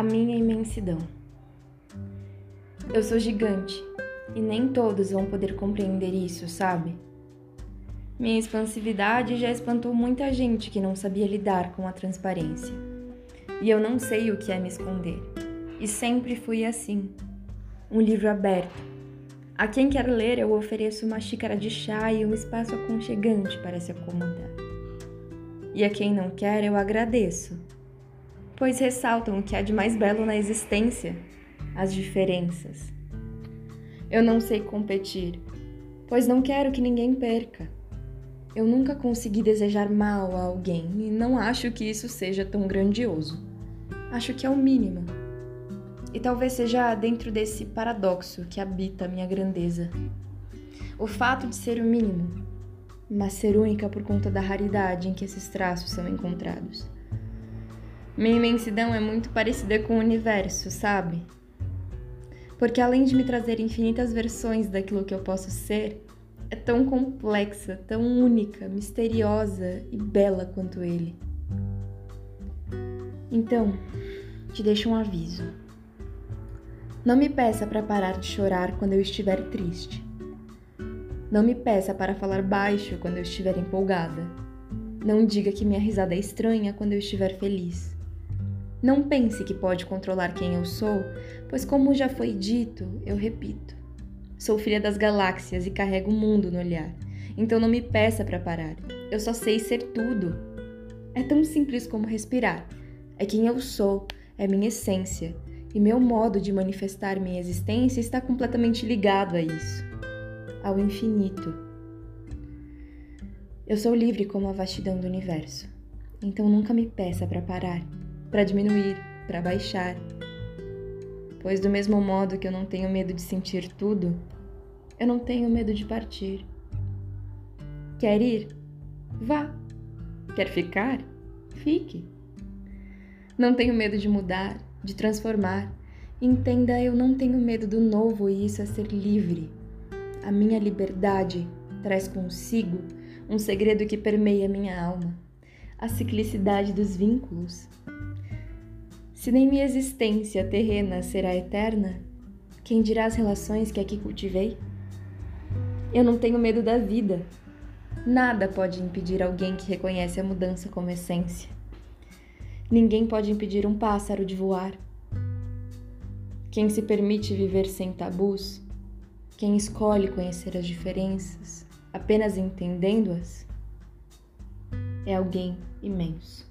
imensidão. Eu sou gigante e nem todos vão poder compreender isso, sabe? Minha expansividade já espantou muita gente que não sabia lidar com a transparência. E eu não sei o que é me esconder. E sempre fui assim. Um livro aberto. A quem quer ler, eu ofereço uma xícara de chá e um espaço aconchegante para se acomodar. E a quem não quer, eu agradeço, pois ressaltam o que há de mais belo na existência, as diferenças. Eu não sei competir, pois não quero que ninguém perca. Eu nunca consegui desejar mal a alguém e não acho que isso seja tão grandioso. Acho que é o mínimo. E talvez seja dentro desse paradoxo que habita a minha grandeza. O fato de ser o mínimo, mas ser única por conta da raridade em que esses traços são encontrados. Minha imensidão é muito parecida com o universo, sabe? Porque além de me trazer infinitas versões daquilo que eu posso ser, é tão complexa, tão única, misteriosa e bela quanto ele. Então, te deixo um aviso. Não me peça para parar de chorar quando eu estiver triste. Não me peça para falar baixo quando eu estiver empolgada. Não diga que minha risada é estranha quando eu estiver feliz. Não pense que pode controlar quem eu sou, pois, como já foi dito, eu repito. Sou filha das galáxias e carrego o mundo no olhar. Então não me peça para parar. Eu só sei ser tudo. É tão simples como respirar. É quem eu sou, é minha essência, e meu modo de manifestar minha existência está completamente ligado a isso, ao infinito. Eu sou livre como a vastidão do universo. Então nunca me peça para parar para diminuir, para baixar. Pois, do mesmo modo que eu não tenho medo de sentir tudo, eu não tenho medo de partir. Quer ir? Vá. Quer ficar? Fique. Não tenho medo de mudar, de transformar. Entenda, eu não tenho medo do novo e isso é ser livre. A minha liberdade traz consigo um segredo que permeia minha alma: a ciclicidade dos vínculos. Se nem minha existência terrena será eterna, quem dirá as relações que aqui cultivei? Eu não tenho medo da vida. Nada pode impedir alguém que reconhece a mudança como essência. Ninguém pode impedir um pássaro de voar. Quem se permite viver sem tabus, quem escolhe conhecer as diferenças, apenas entendendo-as, é alguém imenso.